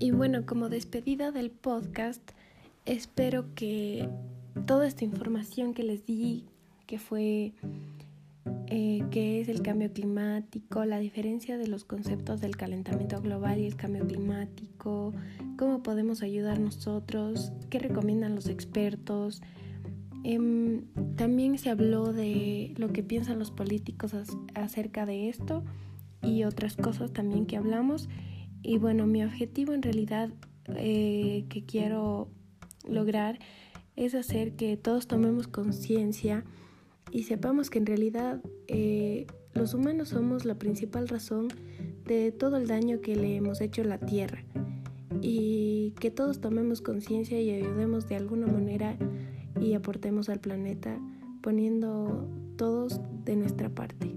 Y bueno, como despedida del podcast, espero que toda esta información que les di, que fue eh, qué es el cambio climático, la diferencia de los conceptos del calentamiento global y el cambio climático, cómo podemos ayudar nosotros, qué recomiendan los expertos. Em, también se habló de lo que piensan los políticos acerca de esto y otras cosas también que hablamos. Y bueno, mi objetivo en realidad eh, que quiero lograr es hacer que todos tomemos conciencia y sepamos que en realidad eh, los humanos somos la principal razón de todo el daño que le hemos hecho a la Tierra y que todos tomemos conciencia y ayudemos de alguna manera y aportemos al planeta poniendo todos de nuestra parte.